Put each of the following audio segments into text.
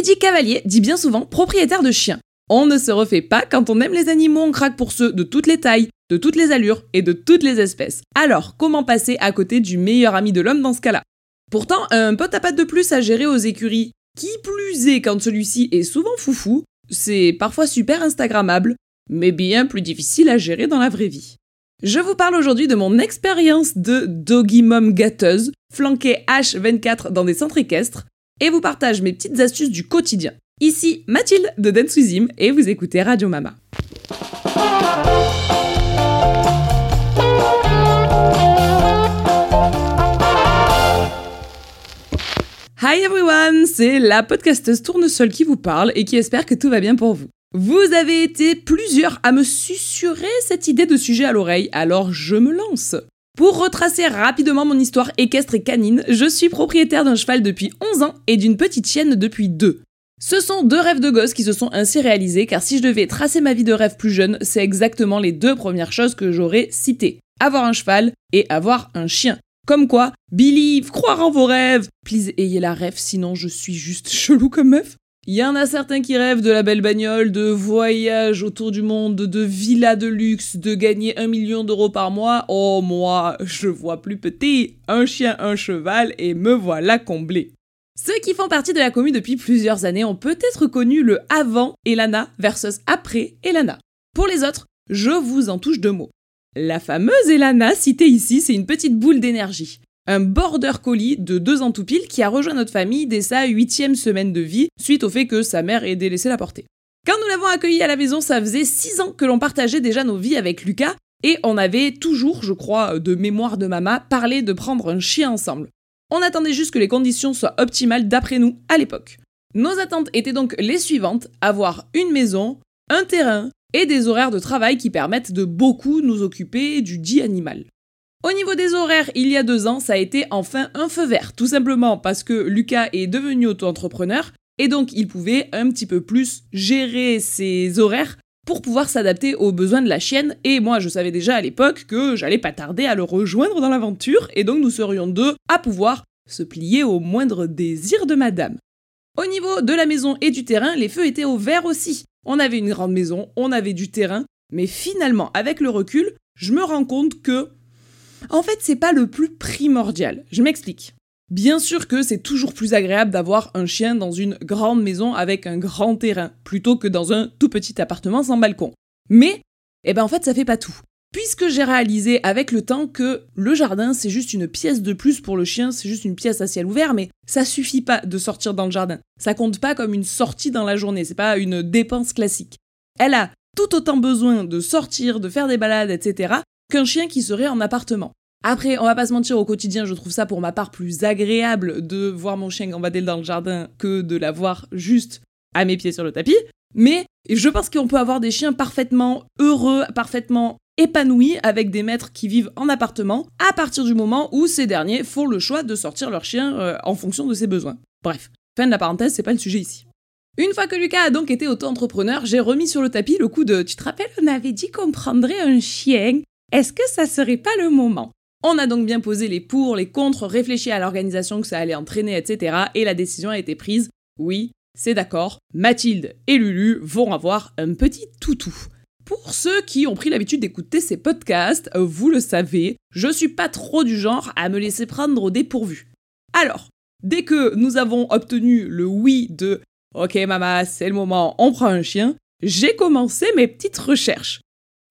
qui dit cavalier dit bien souvent propriétaire de chien. On ne se refait pas quand on aime les animaux, on craque pour ceux de toutes les tailles, de toutes les allures et de toutes les espèces. Alors, comment passer à côté du meilleur ami de l'homme dans ce cas-là? Pourtant, un pote à pattes de plus à gérer aux écuries, qui plus est quand celui-ci est souvent foufou, c'est parfois super instagrammable, mais bien plus difficile à gérer dans la vraie vie. Je vous parle aujourd'hui de mon expérience de doggy mom gâteuse, flanquée H24 dans des centres équestres, et vous partage mes petites astuces du quotidien. Ici Mathilde de Dance et vous écoutez Radio Mama. Hi everyone, c'est la podcasteuse Tournesol qui vous parle et qui espère que tout va bien pour vous. Vous avez été plusieurs à me susurrer cette idée de sujet à l'oreille, alors je me lance. Pour retracer rapidement mon histoire équestre et canine, je suis propriétaire d'un cheval depuis 11 ans et d'une petite chienne depuis 2. Ce sont deux rêves de gosse qui se sont ainsi réalisés, car si je devais tracer ma vie de rêve plus jeune, c'est exactement les deux premières choses que j'aurais citées. Avoir un cheval et avoir un chien. Comme quoi, believe, croire en vos rêves. Please, ayez la rêve, sinon je suis juste chelou comme meuf. Il y en a certains qui rêvent de la belle bagnole, de voyage autour du monde, de villas de luxe, de gagner un million d'euros par mois. Oh, moi, je vois plus petit. Un chien, un cheval, et me voilà comblé. Ceux qui font partie de la commune depuis plusieurs années ont peut-être connu le avant Elana versus après Elana. Pour les autres, je vous en touche deux mots. La fameuse Elana citée ici, c'est une petite boule d'énergie. Un border collie de deux ans tout pile qui a rejoint notre famille dès sa huitième semaine de vie, suite au fait que sa mère ait délaissé la portée. Quand nous l'avons accueilli à la maison, ça faisait six ans que l'on partageait déjà nos vies avec Lucas, et on avait toujours, je crois, de mémoire de maman, parlé de prendre un chien ensemble. On attendait juste que les conditions soient optimales d'après nous à l'époque. Nos attentes étaient donc les suivantes, avoir une maison, un terrain et des horaires de travail qui permettent de beaucoup nous occuper du dit animal. Au niveau des horaires, il y a deux ans, ça a été enfin un feu vert, tout simplement parce que Lucas est devenu auto-entrepreneur et donc il pouvait un petit peu plus gérer ses horaires pour pouvoir s'adapter aux besoins de la chienne. Et moi, je savais déjà à l'époque que j'allais pas tarder à le rejoindre dans l'aventure, et donc nous serions deux à pouvoir se plier au moindre désir de madame. Au niveau de la maison et du terrain, les feux étaient au vert aussi. On avait une grande maison, on avait du terrain, mais finalement, avec le recul, je me rends compte que. En fait, c'est pas le plus primordial. Je m'explique. Bien sûr que c'est toujours plus agréable d'avoir un chien dans une grande maison avec un grand terrain, plutôt que dans un tout petit appartement sans balcon. Mais, eh ben en fait, ça fait pas tout. Puisque j'ai réalisé avec le temps que le jardin, c'est juste une pièce de plus pour le chien, c'est juste une pièce à ciel ouvert, mais ça suffit pas de sortir dans le jardin. Ça compte pas comme une sortie dans la journée, c'est pas une dépense classique. Elle a tout autant besoin de sortir, de faire des balades, etc., qu'un chien qui serait en appartement. Après, on va pas se mentir, au quotidien, je trouve ça pour ma part plus agréable de voir mon chien gambader dans le jardin que de l'avoir juste à mes pieds sur le tapis. Mais je pense qu'on peut avoir des chiens parfaitement heureux, parfaitement épanouis avec des maîtres qui vivent en appartement à partir du moment où ces derniers font le choix de sortir leur chien euh, en fonction de ses besoins. Bref, fin de la parenthèse, c'est pas le sujet ici. Une fois que Lucas a donc été auto-entrepreneur, j'ai remis sur le tapis le coup de Tu te rappelles, on avait dit qu'on prendrait un chien? Est-ce que ça serait pas le moment? On a donc bien posé les pour, les contre, réfléchi à l'organisation que ça allait entraîner, etc. Et la décision a été prise. Oui, c'est d'accord, Mathilde et Lulu vont avoir un petit toutou. Pour ceux qui ont pris l'habitude d'écouter ces podcasts, vous le savez, je suis pas trop du genre à me laisser prendre au dépourvu. Alors, dès que nous avons obtenu le oui de Ok maman, c'est le moment, on prend un chien, j'ai commencé mes petites recherches.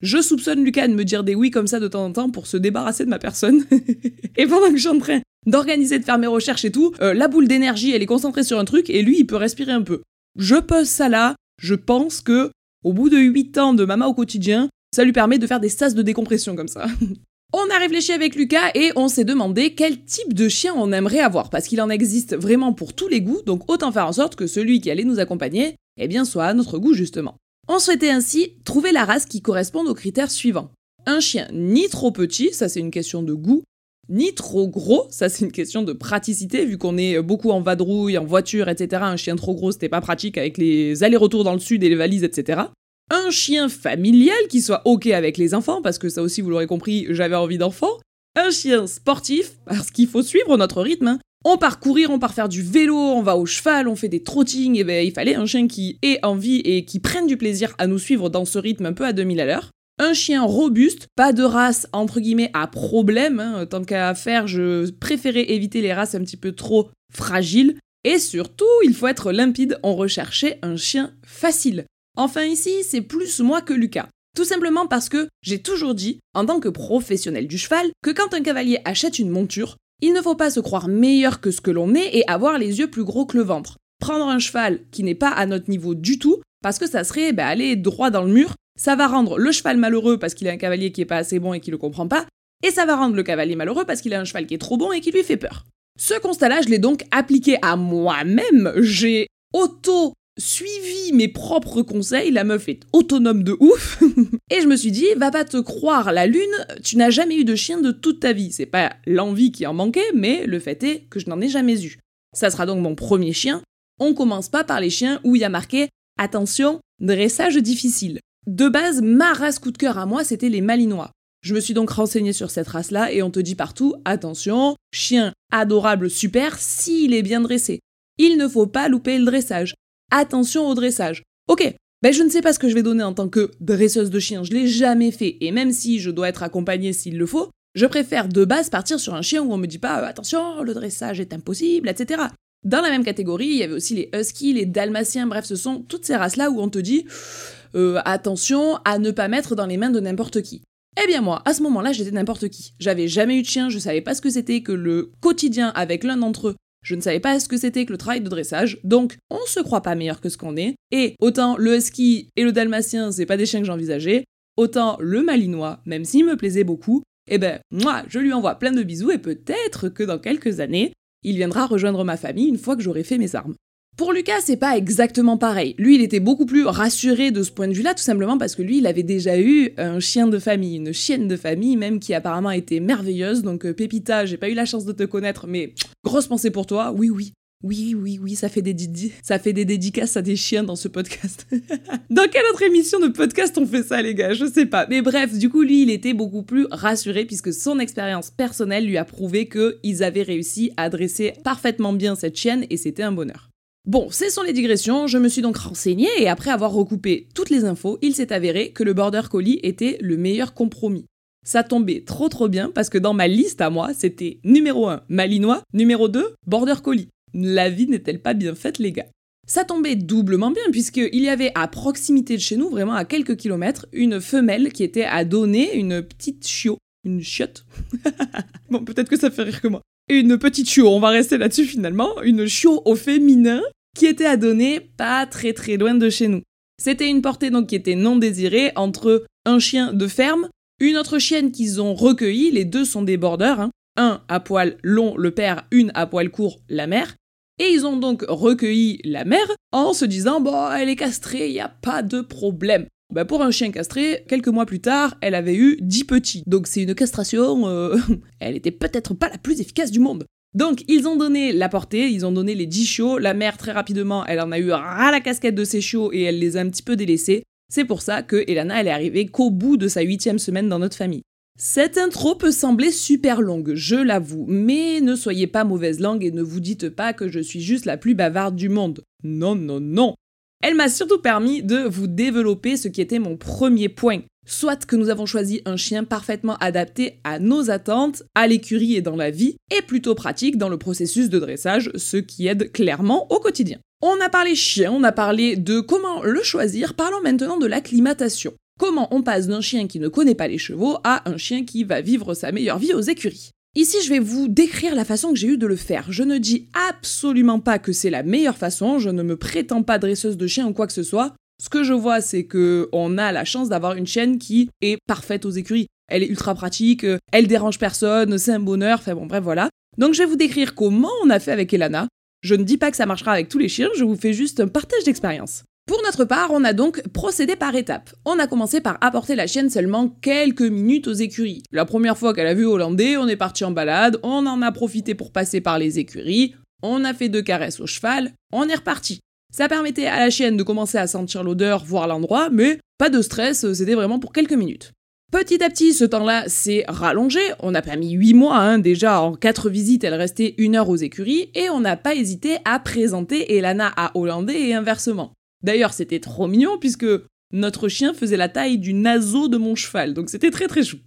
Je soupçonne Lucas de me dire des oui comme ça de temps en temps pour se débarrasser de ma personne. et pendant que je suis en train d'organiser, de faire mes recherches et tout, euh, la boule d'énergie, elle est concentrée sur un truc et lui, il peut respirer un peu. Je pose ça là, je pense que au bout de 8 ans de mama au quotidien, ça lui permet de faire des sas de décompression comme ça. On a réfléchi avec Lucas et on s'est demandé quel type de chien on aimerait avoir, parce qu'il en existe vraiment pour tous les goûts, donc autant faire en sorte que celui qui allait nous accompagner, eh bien, soit à notre goût justement. On souhaitait ainsi trouver la race qui corresponde aux critères suivants. Un chien ni trop petit, ça c'est une question de goût, ni trop gros, ça c'est une question de praticité, vu qu'on est beaucoup en vadrouille, en voiture, etc. Un chien trop gros, c'était pas pratique avec les allers-retours dans le sud et les valises, etc. Un chien familial qui soit ok avec les enfants, parce que ça aussi vous l'aurez compris, j'avais envie d'enfants. Un chien sportif, parce qu'il faut suivre notre rythme. Hein. On part courir, on part faire du vélo, on va au cheval, on fait des trottings, et ben il fallait un chien qui ait envie et qui prenne du plaisir à nous suivre dans ce rythme un peu à 2000 à l'heure. Un chien robuste, pas de race entre guillemets à problème, hein. tant qu'à faire, je préférais éviter les races un petit peu trop fragiles. Et surtout, il faut être limpide, on recherchait un chien facile. Enfin ici, c'est plus moi que Lucas. Tout simplement parce que j'ai toujours dit, en tant que professionnel du cheval, que quand un cavalier achète une monture, il ne faut pas se croire meilleur que ce que l'on est et avoir les yeux plus gros que le ventre. Prendre un cheval qui n'est pas à notre niveau du tout, parce que ça serait bah, aller droit dans le mur, ça va rendre le cheval malheureux parce qu'il a un cavalier qui est pas assez bon et qui le comprend pas, et ça va rendre le cavalier malheureux parce qu'il a un cheval qui est trop bon et qui lui fait peur. Ce constat-là, je l'ai donc appliqué à moi-même. J'ai auto suivi mes propres conseils, la meuf est autonome de ouf, et je me suis dit, va pas te croire la lune, tu n'as jamais eu de chien de toute ta vie. C'est pas l'envie qui en manquait, mais le fait est que je n'en ai jamais eu. Ça sera donc mon premier chien. On commence pas par les chiens où il y a marqué attention, dressage difficile. De base, ma race coup de cœur à moi, c'était les malinois. Je me suis donc renseignée sur cette race-là et on te dit partout attention, chien adorable, super, s'il est bien dressé. Il ne faut pas louper le dressage attention au dressage. Ok, ben je ne sais pas ce que je vais donner en tant que dresseuse de chien, je l'ai jamais fait, et même si je dois être accompagnée s'il le faut, je préfère de base partir sur un chien où on me dit pas euh, attention, le dressage est impossible, etc. Dans la même catégorie, il y avait aussi les huskies, les dalmatiens, bref, ce sont toutes ces races-là où on te dit euh, attention à ne pas mettre dans les mains de n'importe qui. Eh bien moi, à ce moment-là, j'étais n'importe qui. J'avais jamais eu de chien, je savais pas ce que c'était que le quotidien avec l'un d'entre eux je ne savais pas ce que c'était que le travail de dressage, donc on se croit pas meilleur que ce qu'on est. Et autant le husky et le dalmatien, c'est pas des chiens que j'envisageais, autant le malinois, même s'il me plaisait beaucoup, eh ben, moi, je lui envoie plein de bisous et peut-être que dans quelques années, il viendra rejoindre ma famille une fois que j'aurai fait mes armes. Pour Lucas, c'est pas exactement pareil. Lui, il était beaucoup plus rassuré de ce point de vue-là, tout simplement parce que lui, il avait déjà eu un chien de famille, une chienne de famille, même qui apparemment était merveilleuse. Donc, euh, Pépita, j'ai pas eu la chance de te connaître, mais grosse pensée pour toi. Oui, oui. Oui, oui, oui, ça fait des, ça fait des dédicaces à des chiens dans ce podcast. dans quelle autre émission de podcast on fait ça, les gars? Je sais pas. Mais bref, du coup, lui, il était beaucoup plus rassuré puisque son expérience personnelle lui a prouvé qu'ils avaient réussi à dresser parfaitement bien cette chienne et c'était un bonheur. Bon, ce sont les digressions, je me suis donc renseignée et après avoir recoupé toutes les infos, il s'est avéré que le Border Collie était le meilleur compromis. Ça tombait trop trop bien parce que dans ma liste à moi, c'était numéro 1 Malinois, numéro 2 Border Collie. La vie n'est-elle pas bien faite les gars? Ça tombait doublement bien puisqu'il y avait à proximité de chez nous, vraiment à quelques kilomètres, une femelle qui était à donner une petite chiot, une chiotte. bon, peut-être que ça fait rire que moi une petite chiot, on va rester là-dessus finalement, une chiot au féminin qui était à donner pas très très loin de chez nous. C'était une portée donc qui était non désirée entre un chien de ferme, une autre chienne qu'ils ont recueillie, les deux sont des bordeurs, hein. un à poil long le père, une à poil court la mère, et ils ont donc recueilli la mère en se disant bon elle est castrée, il a pas de problème. Bah pour un chien castré, quelques mois plus tard, elle avait eu 10 petits. Donc c'est une castration, euh, elle était peut-être pas la plus efficace du monde. Donc ils ont donné la portée, ils ont donné les 10 chiots, la mère très rapidement, elle en a eu ras la casquette de ses chiots et elle les a un petit peu délaissés. C'est pour ça que Elana, elle est arrivée qu'au bout de sa huitième semaine dans notre famille. Cette intro peut sembler super longue, je l'avoue, mais ne soyez pas mauvaise langue et ne vous dites pas que je suis juste la plus bavarde du monde. Non, non, non. Elle m'a surtout permis de vous développer ce qui était mon premier point. Soit que nous avons choisi un chien parfaitement adapté à nos attentes, à l'écurie et dans la vie, et plutôt pratique dans le processus de dressage, ce qui aide clairement au quotidien. On a parlé chien, on a parlé de comment le choisir, parlons maintenant de l'acclimatation. Comment on passe d'un chien qui ne connaît pas les chevaux à un chien qui va vivre sa meilleure vie aux écuries. Ici, je vais vous décrire la façon que j'ai eu de le faire. Je ne dis absolument pas que c'est la meilleure façon, je ne me prétends pas dresseuse de chien ou quoi que ce soit. Ce que je vois, c'est que on a la chance d'avoir une chienne qui est parfaite aux écuries. Elle est ultra pratique, elle dérange personne, c'est un bonheur, enfin bon, bref, voilà. Donc je vais vous décrire comment on a fait avec Elana. Je ne dis pas que ça marchera avec tous les chiens, je vous fais juste un partage d'expérience. Pour notre part, on a donc procédé par étapes. On a commencé par apporter la chienne seulement quelques minutes aux écuries. La première fois qu'elle a vu Hollandais, on est parti en balade, on en a profité pour passer par les écuries, on a fait deux caresses au cheval, on est reparti. Ça permettait à la chienne de commencer à sentir l'odeur, voir l'endroit, mais pas de stress, c'était vraiment pour quelques minutes. Petit à petit, ce temps-là s'est rallongé. On n'a pas mis 8 mois, hein. déjà en 4 visites, elle restait une heure aux écuries, et on n'a pas hésité à présenter Elana à Hollandais et inversement. D'ailleurs, c'était trop mignon puisque notre chien faisait la taille du naseau de mon cheval, donc c'était très très chou.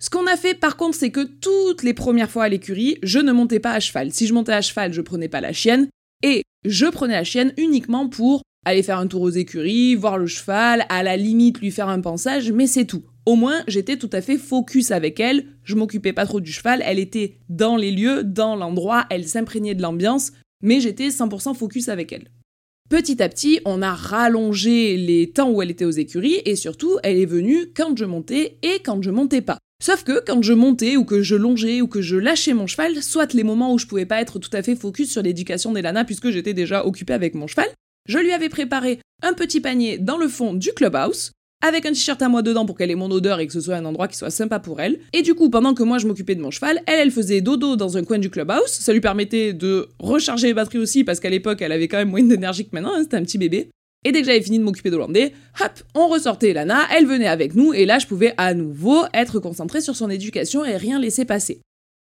Ce qu'on a fait par contre, c'est que toutes les premières fois à l'écurie, je ne montais pas à cheval. Si je montais à cheval, je prenais pas la chienne, et je prenais la chienne uniquement pour aller faire un tour aux écuries, voir le cheval, à la limite lui faire un pansage, mais c'est tout. Au moins, j'étais tout à fait focus avec elle, je m'occupais pas trop du cheval, elle était dans les lieux, dans l'endroit, elle s'imprégnait de l'ambiance, mais j'étais 100% focus avec elle. Petit à petit, on a rallongé les temps où elle était aux écuries et surtout, elle est venue quand je montais et quand je montais pas. Sauf que quand je montais ou que je longeais ou que je lâchais mon cheval, soit les moments où je pouvais pas être tout à fait focus sur l'éducation d'Elana puisque j'étais déjà occupé avec mon cheval, je lui avais préparé un petit panier dans le fond du clubhouse avec un t-shirt à moi dedans pour qu'elle ait mon odeur et que ce soit un endroit qui soit sympa pour elle. Et du coup, pendant que moi je m'occupais de mon cheval, elle, elle faisait dodo dans un coin du clubhouse. Ça lui permettait de recharger les batteries aussi parce qu'à l'époque, elle avait quand même moins d'énergie que maintenant, hein, c'était un petit bébé. Et dès que j'avais fini de m'occuper d'Hollandais, hop, on ressortait Lana, elle venait avec nous et là je pouvais à nouveau être concentrée sur son éducation et rien laisser passer.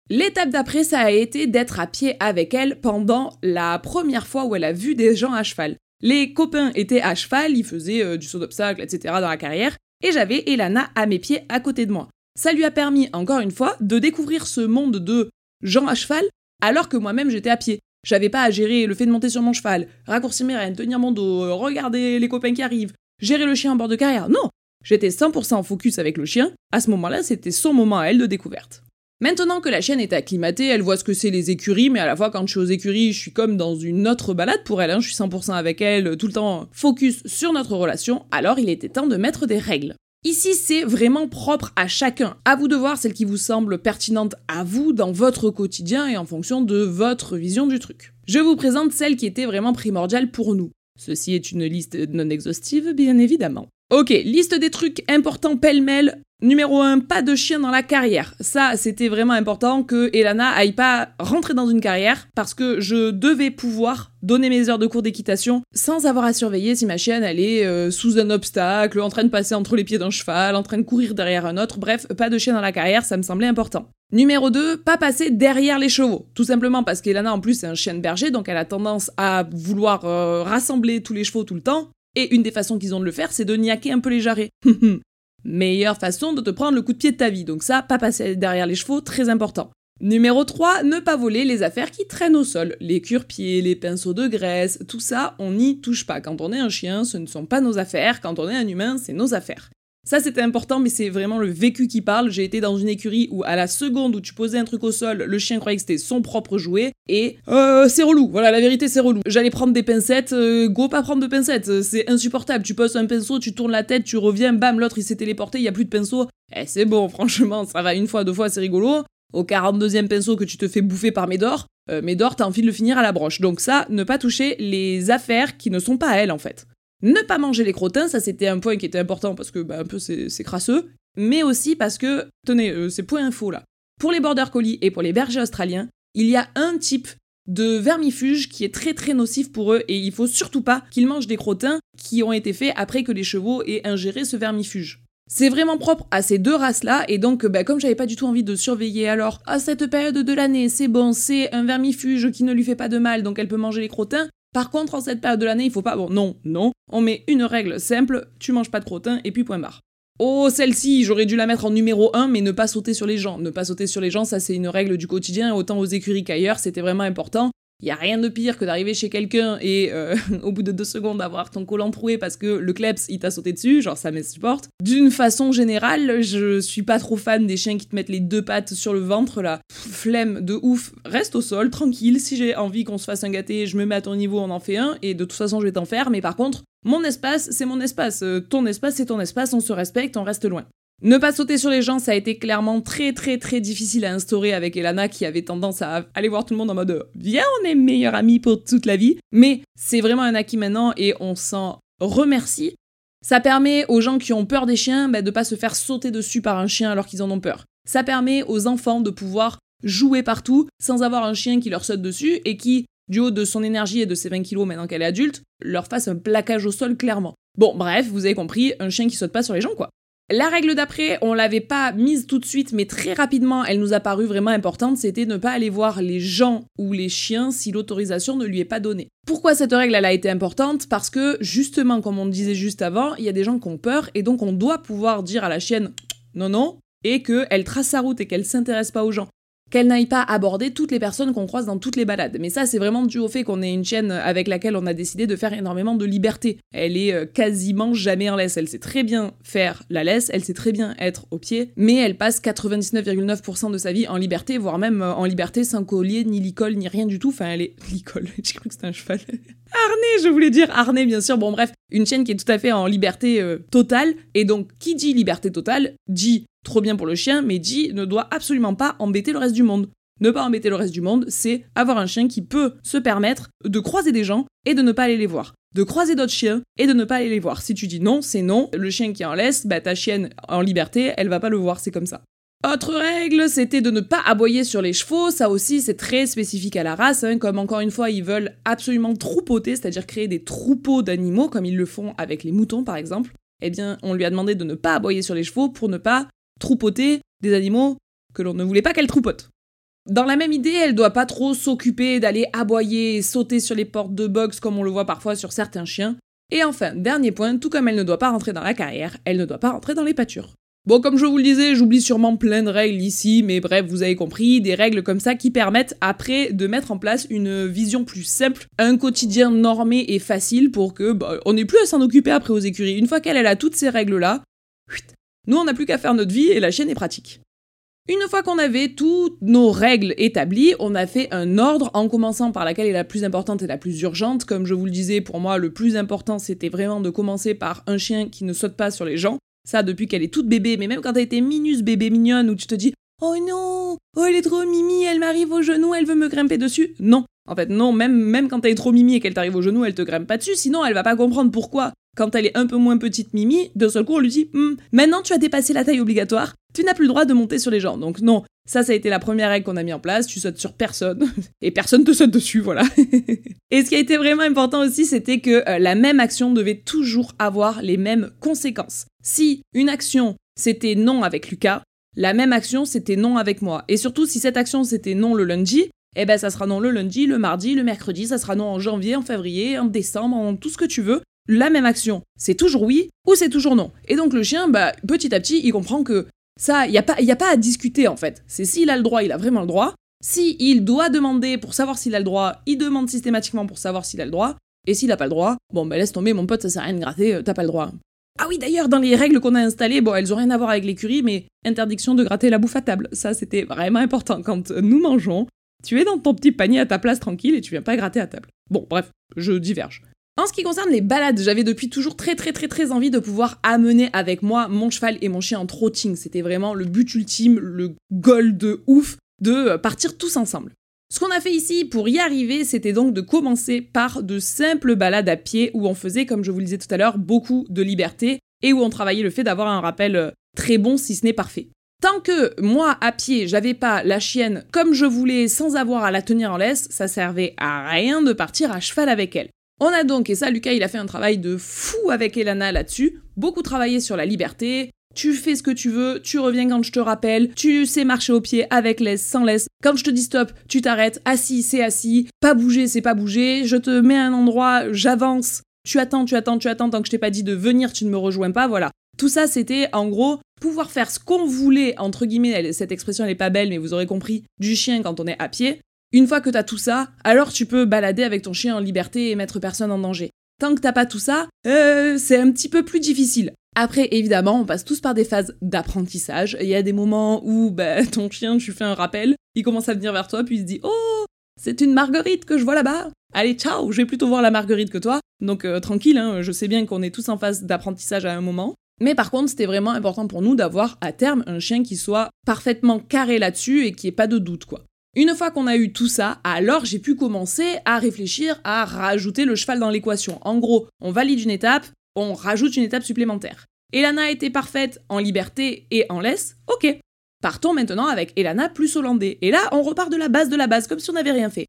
L'étape d'après, ça a été d'être à pied avec elle pendant la première fois où elle a vu des gens à cheval. Les copains étaient à cheval, ils faisaient euh, du saut d'obstacle, etc. dans la carrière, et j'avais Elana à mes pieds à côté de moi. Ça lui a permis, encore une fois, de découvrir ce monde de gens à cheval, alors que moi-même j'étais à pied. J'avais pas à gérer le fait de monter sur mon cheval, raccourcir mes rênes, tenir mon dos, euh, regarder les copains qui arrivent, gérer le chien en bord de carrière. Non, j'étais 100% focus avec le chien. À ce moment-là, c'était son moment à elle de découverte. Maintenant que la chienne est acclimatée, elle voit ce que c'est les écuries, mais à la fois quand je suis aux écuries, je suis comme dans une autre balade pour elle, hein. je suis 100% avec elle, tout le temps focus sur notre relation, alors il était temps de mettre des règles. Ici, c'est vraiment propre à chacun. À vous de voir celle qui vous semble pertinente à vous dans votre quotidien et en fonction de votre vision du truc. Je vous présente celle qui était vraiment primordiale pour nous. Ceci est une liste non exhaustive, bien évidemment. Ok, liste des trucs importants pêle-mêle. Numéro 1, pas de chien dans la carrière. Ça, c'était vraiment important que Elana aille pas rentrer dans une carrière parce que je devais pouvoir donner mes heures de cours d'équitation sans avoir à surveiller si ma chienne est euh, sous un obstacle, en train de passer entre les pieds d'un cheval, en train de courir derrière un autre. Bref, pas de chien dans la carrière, ça me semblait important. Numéro 2, pas passer derrière les chevaux. Tout simplement parce qu'Elana en plus c'est un chien de berger, donc elle a tendance à vouloir euh, rassembler tous les chevaux tout le temps. Et une des façons qu'ils ont de le faire, c'est de niaquer un peu les jarrets. Meilleure façon de te prendre le coup de pied de ta vie, donc ça, pas passer derrière les chevaux, très important. Numéro 3, ne pas voler les affaires qui traînent au sol. Les cure-pieds, les pinceaux de graisse, tout ça, on n'y touche pas. Quand on est un chien, ce ne sont pas nos affaires. Quand on est un humain, c'est nos affaires. Ça, c'était important, mais c'est vraiment le vécu qui parle. J'ai été dans une écurie où, à la seconde où tu posais un truc au sol, le chien croyait que c'était son propre jouet. Et euh, c'est relou. Voilà, la vérité, c'est relou. J'allais prendre des pincettes. Euh, go, pas prendre de pincettes. C'est insupportable. Tu poses un pinceau, tu tournes la tête, tu reviens, bam, l'autre il s'est téléporté, il y a plus de pinceau. Eh, c'est bon, franchement, ça va une fois, deux fois, c'est rigolo. Au 42e pinceau que tu te fais bouffer par Médor, euh, Médor, t'as envie de le finir à la broche. Donc ça, ne pas toucher les affaires qui ne sont pas à elle, en fait. Ne pas manger les crottins, ça c'était un point qui était important parce que bah, un peu c'est crasseux, mais aussi parce que, tenez, euh, c'est point info là. Pour les border collies et pour les bergers australiens, il y a un type de vermifuge qui est très très nocif pour eux et il faut surtout pas qu'ils mangent des crottins qui ont été faits après que les chevaux aient ingéré ce vermifuge. C'est vraiment propre à ces deux races-là, et donc bah, comme j'avais pas du tout envie de surveiller alors à cette période de l'année, c'est bon, c'est un vermifuge qui ne lui fait pas de mal, donc elle peut manger les crottins, par contre, en cette période de l'année, il faut pas. Bon, non, non. On met une règle simple tu manges pas de crottin et puis point barre. Oh, celle-ci, j'aurais dû la mettre en numéro 1, mais ne pas sauter sur les gens. Ne pas sauter sur les gens, ça c'est une règle du quotidien, autant aux écuries qu'ailleurs, c'était vraiment important. Il a rien de pire que d'arriver chez quelqu'un et euh, au bout de deux secondes d'avoir ton collant troué parce que le kleps il t'a sauté dessus, genre ça m'insupporte. D'une façon générale, je suis pas trop fan des chiens qui te mettent les deux pattes sur le ventre là. Flemme de ouf, reste au sol, tranquille. Si j'ai envie qu'on se fasse un gâté, je me mets à ton niveau, on en fait un et de toute façon je vais t'en faire. Mais par contre, mon espace, c'est mon espace. Euh, ton espace, c'est ton espace, on se respecte, on reste loin. Ne pas sauter sur les gens, ça a été clairement très très très difficile à instaurer avec Elana qui avait tendance à aller voir tout le monde en mode Viens, on est meilleurs amis pour toute la vie. Mais c'est vraiment un acquis maintenant et on s'en remercie. Ça permet aux gens qui ont peur des chiens bah, de pas se faire sauter dessus par un chien alors qu'ils en ont peur. Ça permet aux enfants de pouvoir jouer partout sans avoir un chien qui leur saute dessus et qui, du haut de son énergie et de ses 20 kilos maintenant qu'elle est adulte, leur fasse un plaquage au sol clairement. Bon, bref, vous avez compris, un chien qui saute pas sur les gens quoi. La règle d'après, on l'avait pas mise tout de suite, mais très rapidement, elle nous a paru vraiment importante, c'était ne pas aller voir les gens ou les chiens si l'autorisation ne lui est pas donnée. Pourquoi cette règle elle a été importante? Parce que justement, comme on disait juste avant, il y a des gens qui ont peur et donc on doit pouvoir dire à la chienne non non et qu'elle trace sa route et qu'elle s'intéresse pas aux gens qu'elle n'aille pas aborder toutes les personnes qu'on croise dans toutes les balades. Mais ça, c'est vraiment dû au fait qu'on est une chaîne avec laquelle on a décidé de faire énormément de liberté. Elle est euh, quasiment jamais en laisse. Elle sait très bien faire la laisse, elle sait très bien être au pied, mais elle passe 99,9% de sa vie en liberté, voire même euh, en liberté sans collier, ni licol, ni rien du tout. Enfin, elle est... Licol, j'ai cru que c'était un cheval. Harnais, je voulais dire harnais, bien sûr. Bon, bref, une chaîne qui est tout à fait en liberté euh, totale. Et donc, qui dit liberté totale, dit trop bien pour le chien, mais dit ne doit absolument pas embêter le reste du monde. Ne pas embêter le reste du monde, c'est avoir un chien qui peut se permettre de croiser des gens et de ne pas aller les voir. De croiser d'autres chiens et de ne pas aller les voir. Si tu dis non, c'est non. Le chien qui en laisse, bah ta chienne en liberté, elle va pas le voir, c'est comme ça. Autre règle, c'était de ne pas aboyer sur les chevaux. Ça aussi, c'est très spécifique à la race. Hein. Comme encore une fois, ils veulent absolument troupeauter, c'est-à-dire créer des troupeaux d'animaux, comme ils le font avec les moutons par exemple. Eh bien, on lui a demandé de ne pas aboyer sur les chevaux pour ne pas troupoter des animaux que l'on ne voulait pas qu'elle troupote. Dans la même idée, elle doit pas trop s'occuper d'aller aboyer et sauter sur les portes de box comme on le voit parfois sur certains chiens. Et enfin, dernier point, tout comme elle ne doit pas rentrer dans la carrière, elle ne doit pas rentrer dans les pâtures. Bon, comme je vous le disais, j'oublie sûrement plein de règles ici, mais bref, vous avez compris, des règles comme ça qui permettent après de mettre en place une vision plus simple, un quotidien normé et facile pour que bah, on n'ait plus à s'en occuper après aux écuries. Une fois qu'elle a toutes ces règles là, nous, on n'a plus qu'à faire notre vie et la chaîne est pratique. Une fois qu'on avait toutes nos règles établies, on a fait un ordre en commençant par laquelle est la plus importante et la plus urgente. Comme je vous le disais, pour moi, le plus important, c'était vraiment de commencer par un chien qui ne saute pas sur les gens. Ça, depuis qu'elle est toute bébé, mais même quand elle était minus bébé mignonne, où tu te dis Oh non Oh, elle est trop mimi, elle m'arrive au genou, elle veut me grimper dessus. Non. En fait, non, même, quand elle est trop mimi et qu'elle t'arrive au genou, elle te grimpe pas dessus, sinon elle va pas comprendre pourquoi quand elle est un peu moins petite Mimi, de seul coup on lui dit hm, Maintenant tu as dépassé la taille obligatoire, tu n'as plus le droit de monter sur les gens. Donc non, ça, ça a été la première règle qu'on a mis en place. Tu sautes sur personne et personne te saute dessus, voilà. et ce qui a été vraiment important aussi, c'était que euh, la même action devait toujours avoir les mêmes conséquences. Si une action c'était non avec Lucas, la même action c'était non avec moi. Et surtout, si cette action c'était non le lundi, eh ben ça sera non le lundi, le mardi, le mercredi, ça sera non en janvier, en février, en décembre, en tout ce que tu veux la même action, c'est toujours oui ou c'est toujours non. Et donc le chien, bah, petit à petit, il comprend que ça, il n'y a, pas, y a pas à discuter en fait. C'est s'il a le droit, il a vraiment le droit. Si il doit demander pour savoir s'il a le droit, il demande systématiquement pour savoir s'il a le droit. Et s'il n'a pas le droit, bon bah laisse tomber mon pote, ça sert à rien de gratter, euh, t'as pas le droit. Ah oui d'ailleurs, dans les règles qu'on a installées, bon elles ont rien à voir avec l'écurie, mais interdiction de gratter la bouffe à table. Ça c'était vraiment important quand nous mangeons. Tu es dans ton petit panier à ta place tranquille et tu viens pas gratter à table. Bon bref, je diverge. En ce qui concerne les balades, j'avais depuis toujours très très très très envie de pouvoir amener avec moi mon cheval et mon chien en trotting. C'était vraiment le but ultime, le goal de ouf de euh, partir tous ensemble. Ce qu'on a fait ici pour y arriver, c'était donc de commencer par de simples balades à pied où on faisait, comme je vous le disais tout à l'heure, beaucoup de liberté et où on travaillait le fait d'avoir un rappel euh, très bon si ce n'est parfait. Tant que moi à pied, j'avais pas la chienne comme je voulais sans avoir à la tenir en laisse, ça servait à rien de partir à cheval avec elle. On a donc, et ça Lucas il a fait un travail de fou avec Elana là-dessus, beaucoup travaillé sur la liberté, tu fais ce que tu veux, tu reviens quand je te rappelle, tu sais marcher au pied avec laisse, sans laisse. Quand je te dis stop, tu t'arrêtes, assis, c'est assis, pas bouger, c'est pas bouger, je te mets à un endroit, j'avance, tu attends, tu attends, tu attends, tant que je t'ai pas dit de venir, tu ne me rejoins pas, voilà. Tout ça, c'était en gros pouvoir faire ce qu'on voulait, entre guillemets, cette expression elle est pas belle, mais vous aurez compris, du chien quand on est à pied, une fois que t'as tout ça, alors tu peux balader avec ton chien en liberté et mettre personne en danger. Tant que t'as pas tout ça, euh, c'est un petit peu plus difficile. Après, évidemment, on passe tous par des phases d'apprentissage. Il y a des moments où bah, ton chien, tu fais un rappel, il commence à venir vers toi, puis il se dit Oh, c'est une marguerite que je vois là-bas. Allez, ciao, je vais plutôt voir la marguerite que toi. Donc euh, tranquille, hein, je sais bien qu'on est tous en phase d'apprentissage à un moment. Mais par contre, c'était vraiment important pour nous d'avoir à terme un chien qui soit parfaitement carré là-dessus et qui ait pas de doute, quoi. Une fois qu'on a eu tout ça, alors j'ai pu commencer à réfléchir à rajouter le cheval dans l'équation. En gros, on valide une étape, on rajoute une étape supplémentaire. Elana était parfaite en liberté et en laisse, ok. Partons maintenant avec Elana plus hollandais. Et là, on repart de la base de la base, comme si on n'avait rien fait.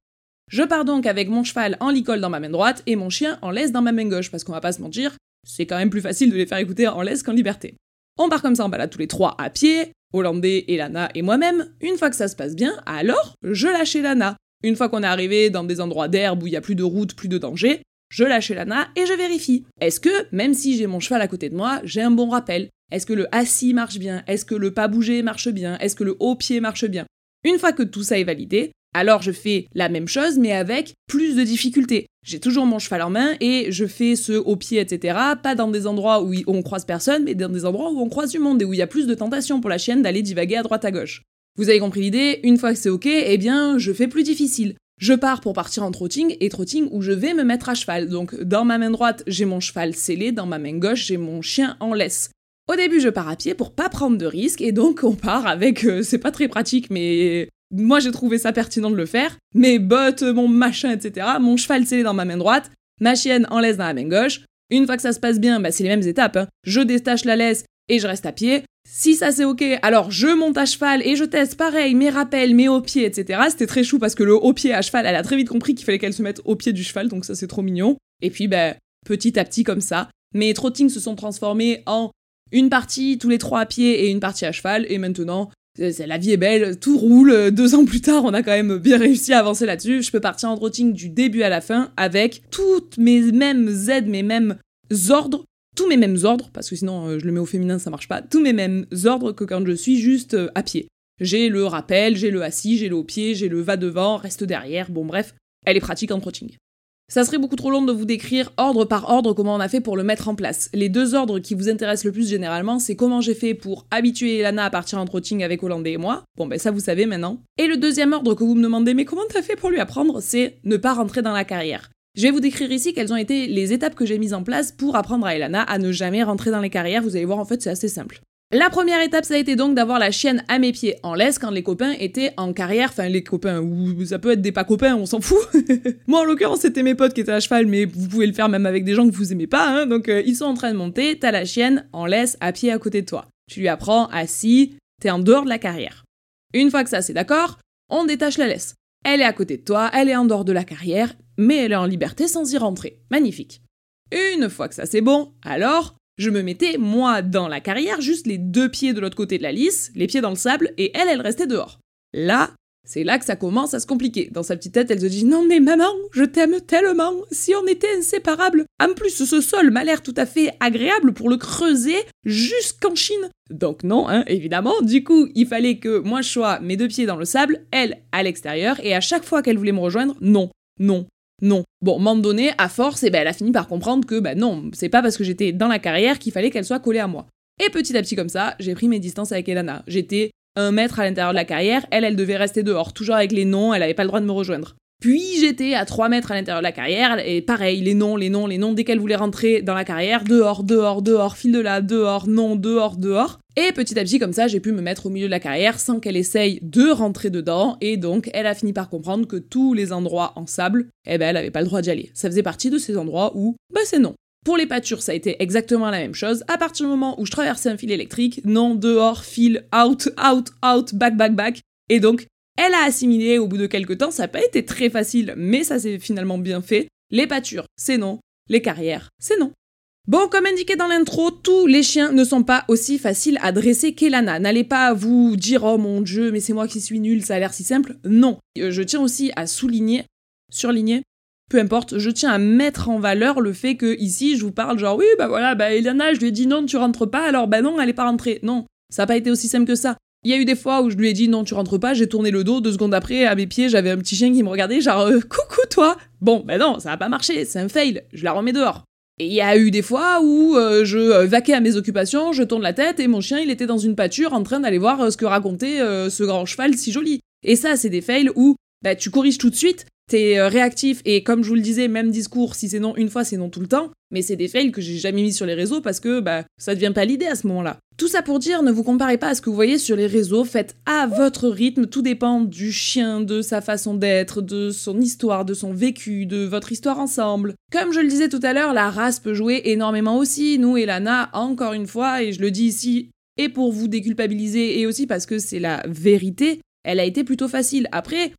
Je pars donc avec mon cheval en licol dans ma main droite et mon chien en laisse dans ma main gauche, parce qu'on va pas se mentir, c'est quand même plus facile de les faire écouter en laisse qu'en liberté. On part comme ça en balade tous les trois à pied, Hollandais, Elana et moi-même. Une fois que ça se passe bien, alors je lâche Elana. Une fois qu'on est arrivé dans des endroits d'herbe où il y a plus de route, plus de danger, je lâche Elana et je vérifie. Est-ce que, même si j'ai mon cheval à côté de moi, j'ai un bon rappel? Est-ce que le assis marche bien? Est-ce que le pas bouger marche bien? Est-ce que le haut pied marche bien? Une fois que tout ça est validé, alors je fais la même chose mais avec plus de difficultés. J'ai toujours mon cheval en main et je fais ce haut pied, etc. Pas dans des endroits où on croise personne, mais dans des endroits où on croise du monde et où il y a plus de tentation pour la chienne d'aller divaguer à droite à gauche. Vous avez compris l'idée, une fois que c'est ok, eh bien je fais plus difficile. Je pars pour partir en trotting et trotting où je vais me mettre à cheval. Donc dans ma main droite, j'ai mon cheval scellé, dans ma main gauche, j'ai mon chien en laisse. Au début, je pars à pied pour pas prendre de risques et donc on part avec euh, c'est pas très pratique mais moi j'ai trouvé ça pertinent de le faire. Mes bottes, mon machin, etc. Mon cheval scellé dans ma main droite, ma chienne en laisse dans la main gauche. Une fois que ça se passe bien, bah, c'est les mêmes étapes. Hein. Je détache la laisse et je reste à pied. Si ça c'est ok, alors je monte à cheval et je teste pareil mes rappels, mes hauts pieds, etc. C'était très chou parce que le haut pied à cheval, elle a très vite compris qu'il fallait qu'elle se mette au pied du cheval, donc ça c'est trop mignon. Et puis ben, petit à petit comme ça, mes trottings se sont transformés en une partie tous les trois à pied et une partie à cheval, et maintenant la vie est belle, tout roule. Deux ans plus tard, on a quand même bien réussi à avancer là-dessus. Je peux partir en trotting du début à la fin avec toutes mes mêmes aides, mes mêmes ordres tous mes mêmes ordres, parce que sinon euh, je le mets au féminin, ça marche pas, tous mes mêmes ordres que quand je suis juste euh, à pied. J'ai le rappel, j'ai le assis, j'ai le haut pied, j'ai le va devant, reste derrière, bon bref, elle est pratique en trotting. Ça serait beaucoup trop long de vous décrire ordre par ordre comment on a fait pour le mettre en place. Les deux ordres qui vous intéressent le plus généralement, c'est comment j'ai fait pour habituer Elana à partir en trotting avec Hollandais et moi. Bon ben ça vous savez maintenant. Et le deuxième ordre que vous me demandez mais comment t'as fait pour lui apprendre, c'est ne pas rentrer dans la carrière. Je vais vous décrire ici quelles ont été les étapes que j'ai mises en place pour apprendre à Elana à ne jamais rentrer dans les carrières. Vous allez voir, en fait, c'est assez simple. La première étape, ça a été donc d'avoir la chienne à mes pieds en laisse quand les copains étaient en carrière. Enfin, les copains, ou ça peut être des pas copains, on s'en fout. Moi, en l'occurrence, c'était mes potes qui étaient à cheval, mais vous pouvez le faire même avec des gens que vous aimez pas. Hein. Donc, euh, ils sont en train de monter, t'as la chienne en laisse à pied à côté de toi. Tu lui apprends assis, t'es en dehors de la carrière. Une fois que ça c'est d'accord, on détache la laisse. Elle est à côté de toi, elle est en dehors de la carrière, mais elle est en liberté sans y rentrer. Magnifique. Une fois que ça c'est bon, alors je me mettais, moi, dans la carrière, juste les deux pieds de l'autre côté de la lisse, les pieds dans le sable, et elle, elle restait dehors. Là, c'est là que ça commence à se compliquer. Dans sa petite tête, elle se dit Non, mais maman, je t'aime tellement. Si on était inséparables. En plus, ce sol m'a l'air tout à fait agréable pour le creuser jusqu'en Chine. Donc, non, hein, évidemment. Du coup, il fallait que moi je sois mes deux pieds dans le sable, elle à l'extérieur, et à chaque fois qu'elle voulait me rejoindre, non, non, non. Bon, à un moment donné, à force, eh ben, elle a fini par comprendre que, bah non, c'est pas parce que j'étais dans la carrière qu'il fallait qu'elle soit collée à moi. Et petit à petit comme ça, j'ai pris mes distances avec Elana. J'étais un mètre à l'intérieur de la carrière, elle, elle devait rester dehors, toujours avec les noms, elle avait pas le droit de me rejoindre. Puis j'étais à 3 mètres à l'intérieur de la carrière, et pareil, les noms, les noms, les noms, dès qu'elle voulait rentrer dans la carrière, dehors, dehors, dehors, fil de là, dehors, non, dehors, dehors. Et petit à petit, comme ça, j'ai pu me mettre au milieu de la carrière sans qu'elle essaye de rentrer dedans, et donc elle a fini par comprendre que tous les endroits en sable, eh ben elle avait pas le droit d'y aller. Ça faisait partie de ces endroits où, bah c'est non. Pour les pâtures, ça a été exactement la même chose. À partir du moment où je traversais un fil électrique, non, dehors, fil, out, out, out, back, back, back. Et donc, elle a assimilé au bout de quelques temps, ça n'a pas été très facile, mais ça s'est finalement bien fait. Les pâtures, c'est non. Les carrières, c'est non. Bon, comme indiqué dans l'intro, tous les chiens ne sont pas aussi faciles à dresser qu'Elana. N'allez pas vous dire oh mon dieu, mais c'est moi qui suis nul, ça a l'air si simple. Non. Euh, je tiens aussi à souligner, surligner, peu importe, je tiens à mettre en valeur le fait que ici je vous parle genre oui bah voilà bah Eliana je lui ai dit non tu rentres pas alors bah non elle est pas rentrée non ça n'a pas été aussi simple que ça il y a eu des fois où je lui ai dit non tu rentres pas j'ai tourné le dos deux secondes après à mes pieds j'avais un petit chien qui me regardait genre euh, coucou toi bon bah non ça a pas marché c'est un fail je la remets dehors et il y a eu des fois où euh, je euh, vaquais à mes occupations, je tourne la tête et mon chien il était dans une pâture en train d'aller voir ce que racontait ce grand cheval si joli. Et ça c'est des fails où bah, tu corriges tout de suite t'es euh, réactif et comme je vous le disais, même discours, si c'est non une fois, c'est non tout le temps. Mais c'est des fails que j'ai jamais mis sur les réseaux parce que bah ça devient pas l'idée à ce moment-là. Tout ça pour dire, ne vous comparez pas à ce que vous voyez sur les réseaux, faites à votre rythme, tout dépend du chien, de sa façon d'être, de son histoire, de son vécu, de votre histoire ensemble. Comme je le disais tout à l'heure, la race peut jouer énormément aussi. Nous et Lana, encore une fois, et je le dis ici, et pour vous déculpabiliser, et aussi parce que c'est la vérité, elle a été plutôt facile. Après,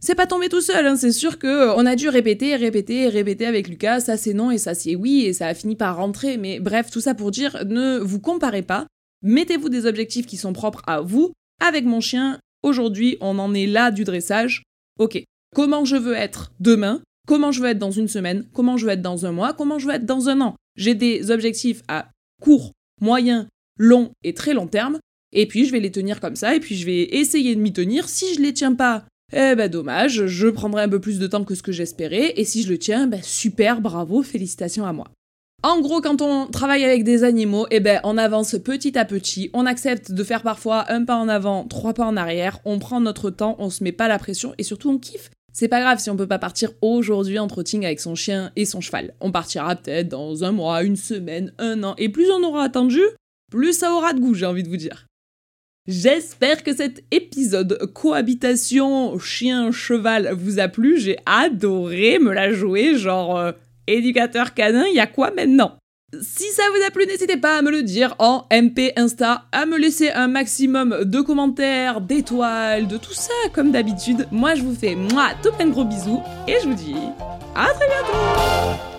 c'est pas tombé tout seul, hein. c'est sûr que euh, on a dû répéter, répéter, répéter avec Lucas, ça c'est non et ça c'est oui, et ça a fini par rentrer, mais bref, tout ça pour dire, ne vous comparez pas. Mettez-vous des objectifs qui sont propres à vous. Avec mon chien, aujourd'hui, on en est là du dressage. Ok, comment je veux être demain? Comment je veux être dans une semaine? Comment je veux être dans un mois? Comment je veux être dans un an? J'ai des objectifs à court, moyen, long et très long terme. Et puis je vais les tenir comme ça, et puis je vais essayer de m'y tenir. Si je les tiens pas, eh ben dommage, je prendrai un peu plus de temps que ce que j'espérais, et si je le tiens, ben super, bravo, félicitations à moi. En gros, quand on travaille avec des animaux, eh ben, on avance petit à petit, on accepte de faire parfois un pas en avant, trois pas en arrière, on prend notre temps, on se met pas la pression et surtout on kiffe. C'est pas grave si on peut pas partir aujourd'hui en trotting avec son chien et son cheval. On partira peut-être dans un mois, une semaine, un an, et plus on aura attendu, plus ça aura de goût, j'ai envie de vous dire. J'espère que cet épisode cohabitation chien-cheval vous a plu. J'ai adoré me la jouer, genre euh, éducateur canin, il y a quoi maintenant? Si ça vous a plu, n'hésitez pas à me le dire en MP Insta, à me laisser un maximum de commentaires, d'étoiles, de tout ça comme d'habitude. Moi je vous fais moi tout plein de gros bisous et je vous dis à très bientôt